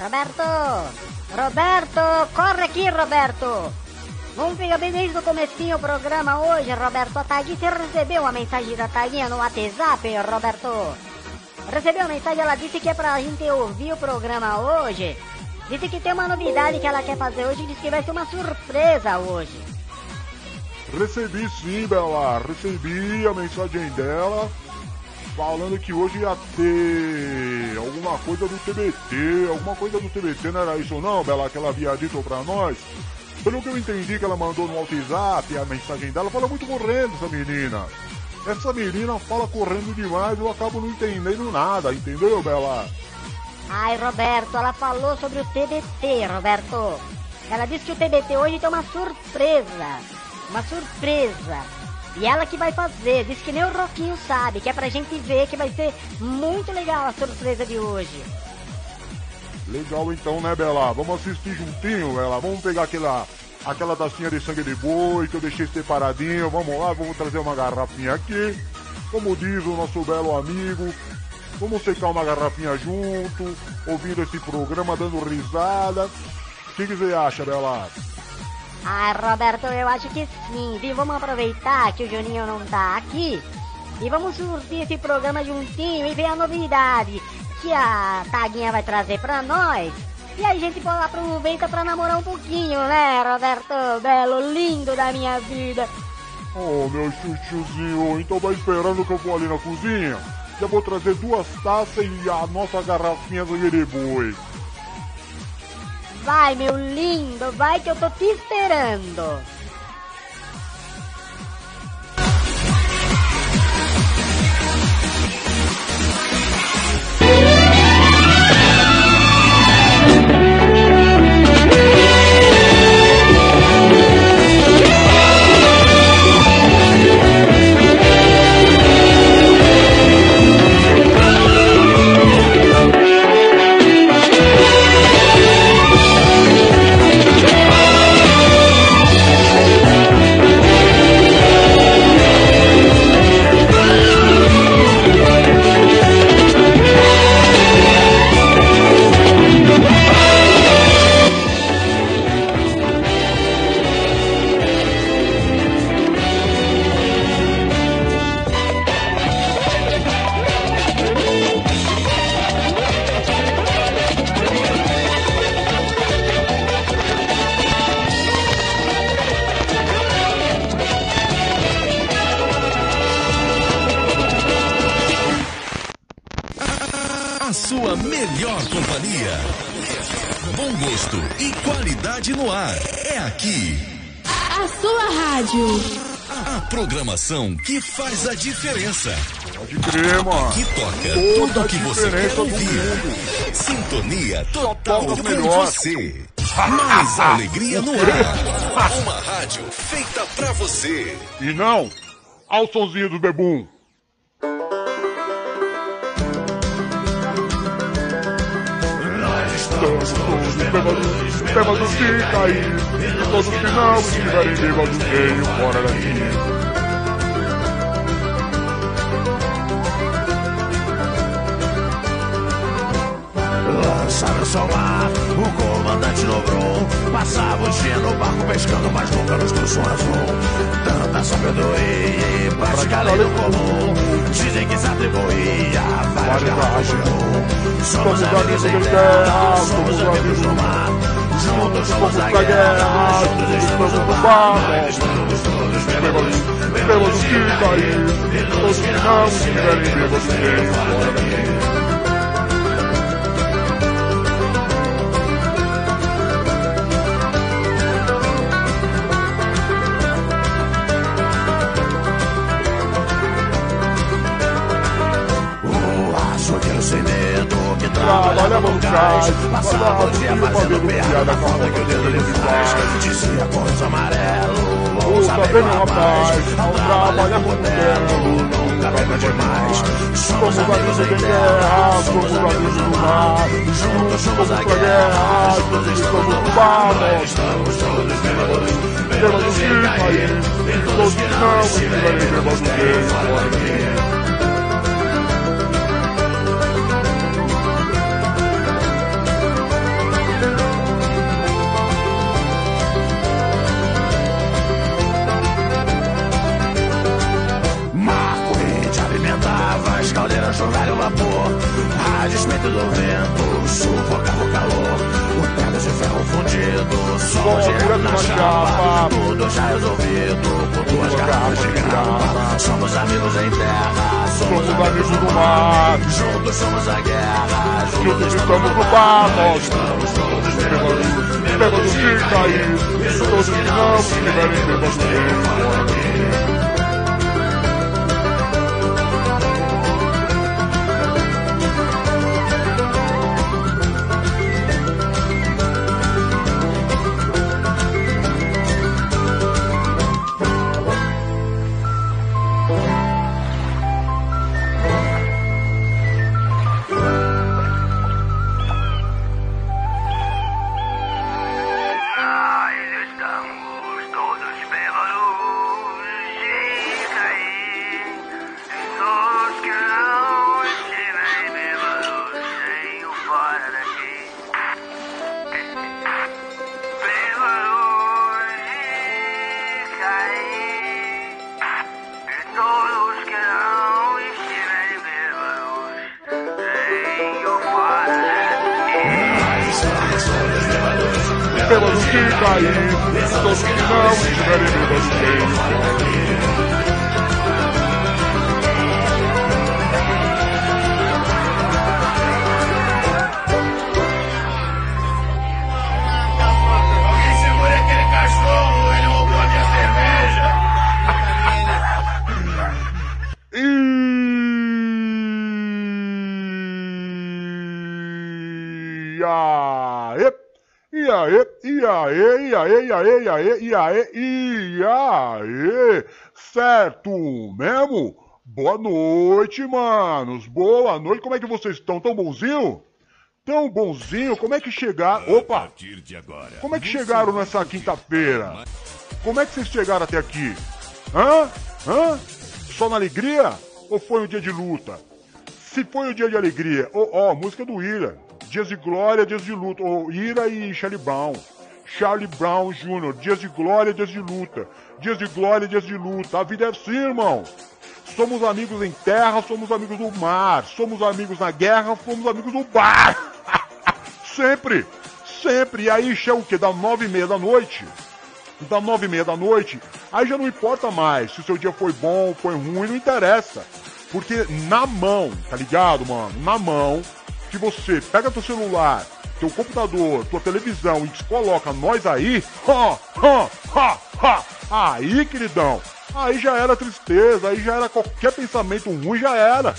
Roberto! Roberto! Corre aqui, Roberto! Vamos pegar bem desde o comecinho o programa hoje, Roberto. A Tagui, você recebeu uma mensagem da Taguinha no WhatsApp, Roberto? Recebeu a mensagem, ela disse que é pra gente ouvir o programa hoje. Disse que tem uma novidade que ela quer fazer hoje, disse que vai ser uma surpresa hoje. Recebi sim, Bela, recebi a mensagem dela falando que hoje ia ter alguma coisa do TBT, alguma coisa do TBT, não era isso não, Bela, que ela havia dito pra nós? Pelo que eu entendi que ela mandou no WhatsApp, a mensagem dela, fala muito correndo essa menina. Essa menina fala correndo demais, eu acabo não entendendo nada, entendeu, Bela? Ai, Roberto, ela falou sobre o TBT, Roberto. Ela disse que o TBT hoje tem uma surpresa. Uma surpresa. E ela que vai fazer, diz que nem o Roquinho sabe, que é pra gente ver que vai ser muito legal a surpresa de hoje. Legal então, né, Bela? Vamos assistir juntinho, Bela. Vamos pegar aquela, aquela tacinha de sangue de boi que eu deixei separadinho. Vamos lá, vamos trazer uma garrafinha aqui. Como diz o nosso belo amigo, vamos secar uma garrafinha junto, ouvindo esse programa, dando risada. O que, que você acha, Bela? Ah, Roberto, eu acho que sim, viu? Vamos aproveitar que o Juninho não tá aqui e vamos surtir esse programa juntinho e ver a novidade que a Taguinha vai trazer pra nós. E a gente aproveita pra namorar um pouquinho, né, Roberto? Belo, lindo da minha vida. Oh, meu chuchuzinho, então vai esperando que eu vou ali na cozinha. Já vou trazer duas taças e a nossa garrafinha do Yeriboi. Vai, meu lindo, vai que eu tô te esperando. E qualidade no ar. É aqui. A sua rádio. A programação que faz a diferença. Pode crer, mano. Que toca Toda tudo que você quer ouvir. Sintonia total com melhor. você. Mais alegria no ar. Uma rádio feita pra você. E não, ao sonzinho do bebum. Bêbados, bêbados de cair. E todos que não estiverem bêbados, venham fora daqui. Lançaram ao mar, o comandante dobrou. Passava o dia no barco pescando, mas nunca nos trouxe um azul. Tanta sabedoria e prática lei do comum. Dizem que se atribuía a várias garrafas de rum. Somos amigos em terra, somos amigos no mar. Juntos somos a guerra, juntos estamos no bar. Nós estamos todos bêbados, bêbados de cair. E todos que não estiverem bêbados, venham fora daqui. Trabalhava no cais Passava o dia fazendo piada com a falta que o dedo lhe faz Dizia com amarelo, ouça bem meu rapaz Ao trabalhar com terno, nunca beba demais Somos amigos em guerra, somos amigos no mar Juntos somos a guerra, juntos estamos no bar estamos todos bêbados, bêbados de cair E todos que não estiverem bêbados, venham fora bêbados de cair. Todos que não estiverem bêbados bem. Pelos que cair, todos que não estiverem bêbados e aí, e aí, e aí, e aí, e aí, e aí, e aí, certo mesmo? Boa noite, manos, boa noite, como é que vocês estão? Tão bonzinho? Tão bonzinho, como é que chegaram? Opa! partir de agora. Como é que chegaram nessa quinta-feira? Como é que vocês chegaram até aqui? Hã? Hã? Só na alegria? Ou foi um dia de luta? Se foi um dia de alegria, ó, ó, música do Ira. Dias de glória, dias de luta. Ô, Ira e Charlie Brown. Charlie Brown Jr., dias de glória, dias de luta. Dias de glória, dias de luta. A vida é assim, irmão. Somos amigos em terra, somos amigos do mar. Somos amigos na guerra, somos amigos do bar. sempre, sempre. E aí, chega o quê? Da nove e meia da noite. Da nove e meia da noite, aí já não importa mais se o seu dia foi bom, foi ruim, não interessa. Porque na mão, tá ligado, mano? Na mão, que você pega teu celular, teu computador, tua televisão e te coloca nós aí, ha, ha, ha, ha, aí, queridão, aí já era tristeza, aí já era qualquer pensamento ruim, já era.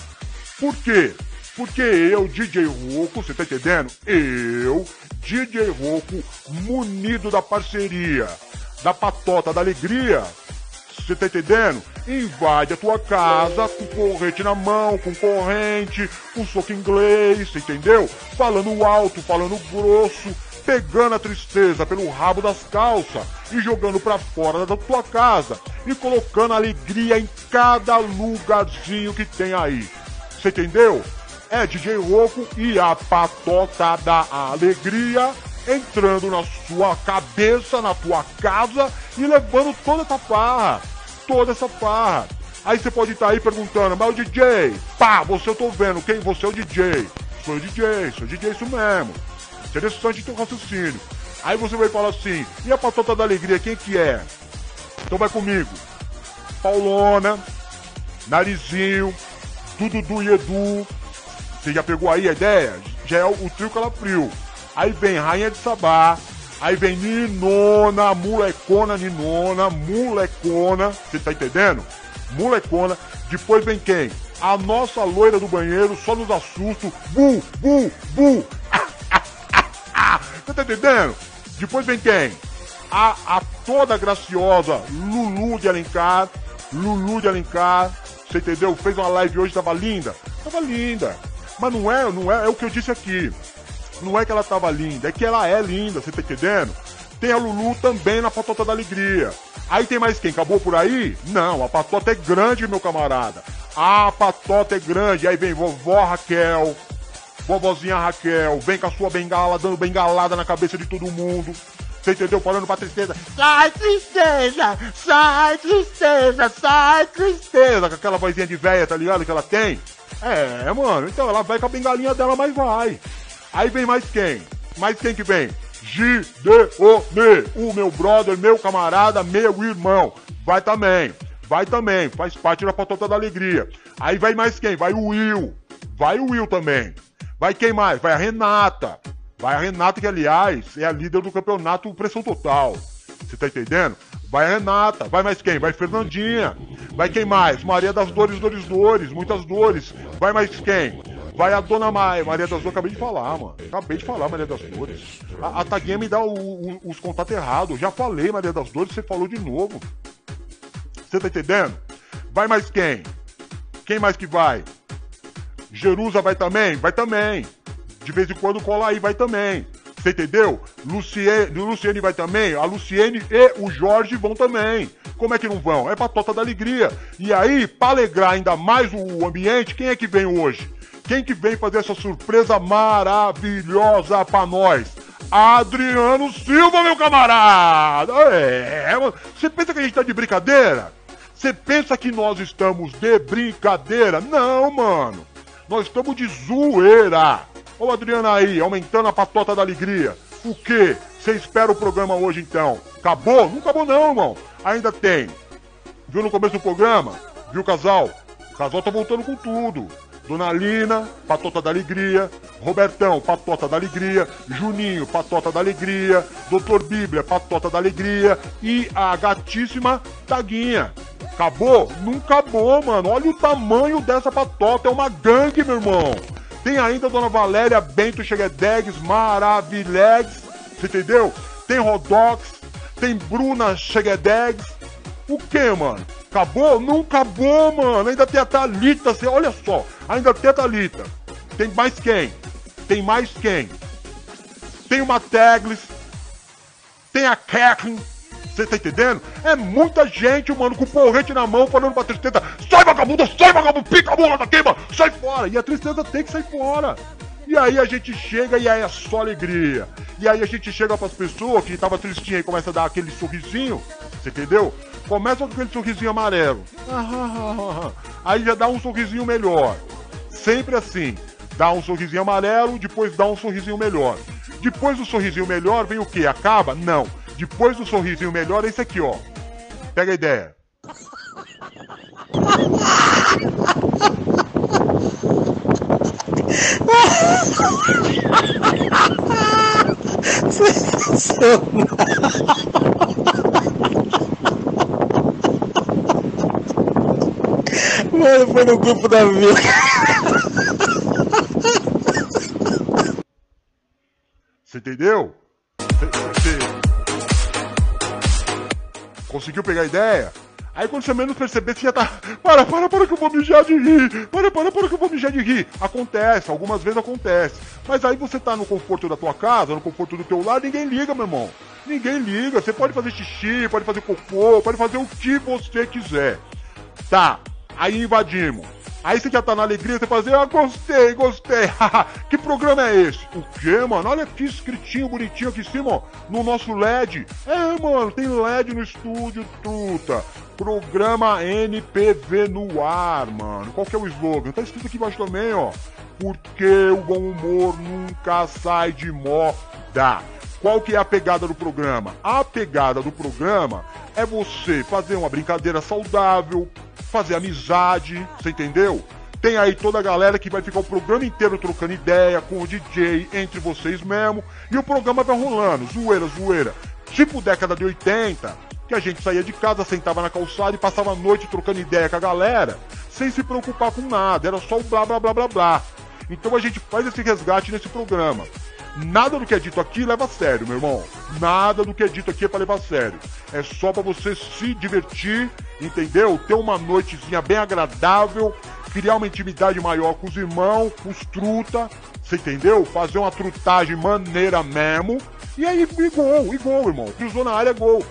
Por quê? Porque eu, DJ Roco, você tá entendendo? Eu, DJ Roco, munido da parceria, da patota da alegria, você tá entendendo? Invade a tua casa com corrente na mão, com corrente, com soco inglês, entendeu? Falando alto, falando grosso, pegando a tristeza pelo rabo das calças e jogando pra fora da tua casa e colocando alegria em cada lugarzinho que tem aí. Você entendeu? É DJ Roco e a patota da alegria entrando na sua cabeça, na tua casa e levando toda essa farra. Toda essa farra. Aí você pode estar aí perguntando, mas o DJ, pá, você eu tô vendo, quem? Você é o DJ. Sou o DJ, sou o DJ, isso mesmo. Interessante teu raciocínio. Aí você vai falar assim, e a patota da alegria, quem que é? Então vai comigo. Paulona, Narizinho, Dudu e Edu. Você já pegou aí a ideia? Já é o, o trio calafrio. Aí vem Rainha de Sabá. Aí vem Ninona, molecona Ninona, molecona. Você tá entendendo? Molecona. Depois vem quem? A nossa loira do banheiro, só nos assusto. Bu, bu, bu. Você tá entendendo? Depois vem quem? A, a toda graciosa Lulu de Alencar. Lulu de Alencar. Você entendeu? Fez uma live hoje, tava linda. Tava linda. Mas não é, não é, é o que eu disse aqui. Não é que ela tava linda, é que ela é linda, você tá entendendo? Tem a Lulu também na Patota da Alegria. Aí tem mais quem? Acabou por aí? Não, a patota é grande, meu camarada. A patota é grande. Aí vem vovó Raquel, vovozinha Raquel, vem com a sua bengala, dando bengalada na cabeça de todo mundo. Você entendeu? Falando pra tristeza. Sai, tristeza! Sai, tristeza! Sai, tristeza! Com aquela vozinha de véia, tá ligado? Que ela tem. É, mano, então ela vai com a bengalinha dela, mas vai. Aí vem mais quem? Mais quem que vem? Gideone, o meu brother, meu camarada, meu irmão. Vai também, vai também, faz parte da patota da alegria. Aí vai mais quem? Vai o Will, vai o Will também. Vai quem mais? Vai a Renata. Vai a Renata, que aliás é a líder do campeonato Pressão Total. Você tá entendendo? Vai a Renata, vai mais quem? Vai Fernandinha. Vai quem mais? Maria das Dores, Dores, Dores, muitas dores. Vai mais quem? Vai a Dona Maia, Maria das Dores, acabei de falar, mano. Acabei de falar, Maria das Dores. A, a Taguinha me dá o, o, os contatos errados. Já falei, Maria das Dores, você falou de novo. Você tá entendendo? Vai mais quem? Quem mais que vai? Jerusa vai também? Vai também. De vez em quando cola aí, vai também. Você entendeu? Luciene, Luciene vai também, a Luciene e o Jorge vão também. Como é que não vão? É pra tota da alegria. E aí, pra alegrar ainda mais o ambiente, quem é que vem hoje? Quem que vem fazer essa surpresa maravilhosa pra nós? Adriano Silva, meu camarada! É, você pensa que a gente tá de brincadeira? Você pensa que nós estamos de brincadeira? Não, mano. Nós estamos de zoeira. Ô Adriano aí, aumentando a patota da alegria. O que? Você espera o programa hoje então? Acabou? Não acabou não, irmão. Ainda tem. Viu no começo do programa? Viu o casal? O casal tá voltando com tudo. Dona Lina, Patota da Alegria, Robertão, Patota da Alegria, Juninho, Patota da Alegria, Doutor Bíblia, Patota da Alegria e a gatíssima Taguinha. Acabou? Não acabou, mano. Olha o tamanho dessa patota, é uma gangue, meu irmão. Tem ainda a Dona Valéria Bento Cheguedegues, Maravilegs, você entendeu? Tem Rodox, tem Bruna Cheguedegues. O que, mano? Acabou? Não acabou, mano. Ainda tem a Thalita, você, olha só. Ainda tem a Thalita. Tem mais quem? Tem mais quem? Tem uma Teglis. Tem a Kathleen. Você tá entendendo? É muita gente, mano, com porrete na mão, falando pra tristeza: sai vagabundo, sai vagabundo, pica a bola daqui, mano, sai fora. E a tristeza tem que sair fora. E aí a gente chega e aí é só alegria. E aí a gente chega pras pessoas que tava tristinha e começa a dar aquele sorrisinho, você entendeu? Começa com aquele sorrisinho amarelo. Aí já dá um sorrisinho melhor. Sempre assim. Dá um sorrisinho amarelo, depois dá um sorrisinho melhor. Depois do sorrisinho melhor vem o que? Acaba? Não. Depois do sorrisinho melhor é esse aqui, ó. Pega a ideia. Mano, foi no grupo da vila. Você entendeu? Você conseguiu pegar a ideia? Aí quando você menos perceber, você já tá. Para, para, para que eu vou mijar de rir! Para, para, para que eu vou mijar de rir! Acontece, algumas vezes acontece. Mas aí você tá no conforto da tua casa, no conforto do teu lar, ninguém liga, meu irmão. Ninguém liga. Você pode fazer xixi, pode fazer cocô, pode fazer o que você quiser. Tá, aí invadimos. Aí você já tá na alegria, você faz, ah, gostei, gostei. que programa é esse? O quê, mano? Olha que escritinho bonitinho aqui em cima, ó, no nosso LED. É, mano, tem LED no estúdio, truta. Programa NPV no ar, mano. Qual que é o slogan? Tá escrito aqui embaixo também, ó. Porque o bom humor nunca sai de moda. Qual que é a pegada do programa? A pegada do programa é você fazer uma brincadeira saudável, fazer amizade, você entendeu? Tem aí toda a galera que vai ficar o programa inteiro trocando ideia com o DJ, entre vocês mesmo, e o programa vai rolando, zoeira, zoeira. Tipo década de 80, que a gente saía de casa, sentava na calçada e passava a noite trocando ideia com a galera, sem se preocupar com nada, era só o blá blá blá blá blá. Então a gente faz esse resgate nesse programa. Nada do que é dito aqui leva a sério, meu irmão. Nada do que é dito aqui é pra levar a sério. É só para você se divertir, entendeu? Ter uma noitezinha bem agradável, criar uma intimidade maior com os irmãos, com os truta, você entendeu? Fazer uma trutagem maneira mesmo. E aí, e gol, e gol, irmão. Cruzou na área, gol.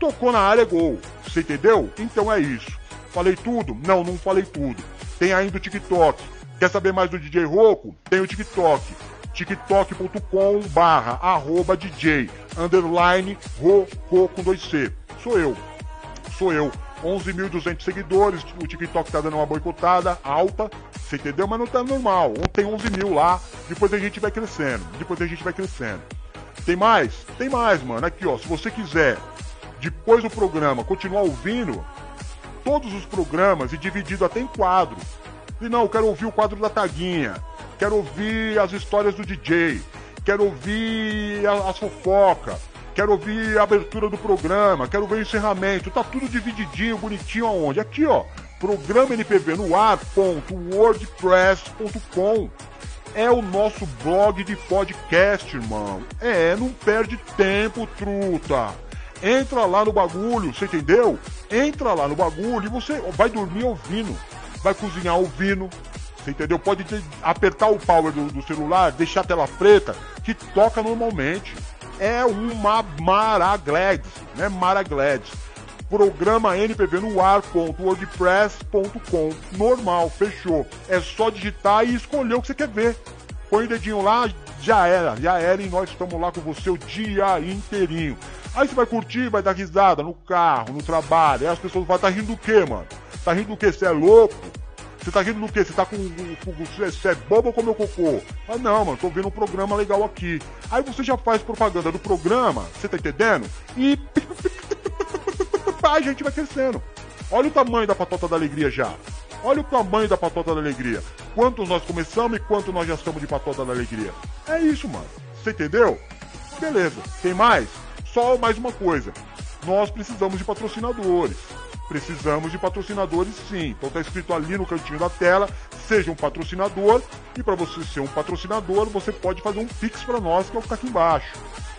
Tocou na área, gol. Você entendeu? Então é isso. Falei tudo? Não, não falei tudo. Tem ainda o TikTok. Quer saber mais do DJ Roco? Tem o TikTok tiktok.com barra arroba DJ underline Rocô com 2C. Sou eu. Sou eu. 11.200 seguidores, o TikTok tá dando uma boicotada alta, você entendeu? Mas não tá normal. Ontem 11 mil lá, depois a gente vai crescendo, depois a gente vai crescendo. Tem mais? Tem mais, mano. Aqui, ó, se você quiser, depois do programa, continuar ouvindo todos os programas e dividido até em quadro. E não, eu quero ouvir o quadro da Taguinha, quero ouvir as histórias do DJ, quero ouvir a, as fofocas, quero ouvir a abertura do programa, quero ver o encerramento. Tá tudo divididinho, bonitinho aonde? Aqui, ó. Programa NPV no ar.wordpress.com é o nosso blog de podcast, irmão. É, não perde tempo, truta. Entra lá no bagulho, você entendeu? Entra lá no bagulho e você vai dormir ouvindo, vai cozinhar ouvindo, você entendeu? Pode apertar o power do, do, celular, deixar a tela preta, que toca normalmente. É uma Maraglads, né? Maraglads. Programa NPV no ar.wordpress.com. Normal, fechou. É só digitar e escolher o que você quer ver. Põe o dedinho lá, já era, já era e nós estamos lá com você o dia inteirinho. Aí você vai curtir, vai dar risada no carro, no trabalho. Aí as pessoas vão estar tá rindo do quê, mano? Tá rindo do quê? Você é louco? Você tá rindo do quê? Você tá com. Você é bobo ou comeu cocô? Ah, não, mano, tô vendo um programa legal aqui. Aí você já faz propaganda do programa, você tá entendendo? E. A gente vai crescendo. Olha o tamanho da patota da alegria já. Olha o tamanho da patota da alegria. Quantos nós começamos e quanto nós já estamos de patota da alegria. É isso, mano. Você entendeu? Beleza. Tem mais? Só mais uma coisa. Nós precisamos de patrocinadores. Precisamos de patrocinadores sim. Então tá escrito ali no cantinho da tela, seja um patrocinador. E para você ser um patrocinador, você pode fazer um pix para nós, que é o que tá aqui embaixo.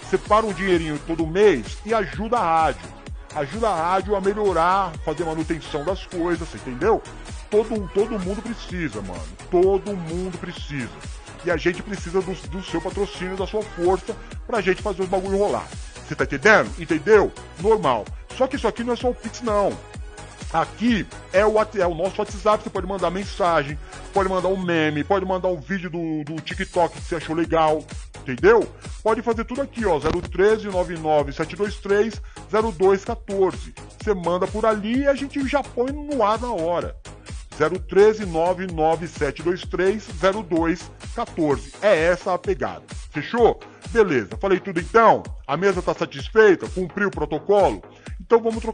Separa um dinheirinho todo mês e ajuda a rádio. Ajuda a rádio a melhorar, fazer manutenção das coisas, entendeu? Todo, todo mundo precisa, mano. Todo mundo precisa. E a gente precisa do, do seu patrocínio, da sua força, pra gente fazer os bagulho rolar. Você tá entendendo? Entendeu? Normal. Só que isso aqui não é só o Pix, não. Aqui é o, é o nosso WhatsApp, você pode mandar mensagem, pode mandar um meme, pode mandar um vídeo do, do TikTok que você achou legal, entendeu? Pode fazer tudo aqui, ó, 013 99 723 0214. Você manda por ali e a gente já põe no ar na hora. 013 99723 0214. É essa a pegada. Fechou? Beleza. Falei tudo então? A mesa tá satisfeita? Cumpriu o protocolo? Então vamos trocar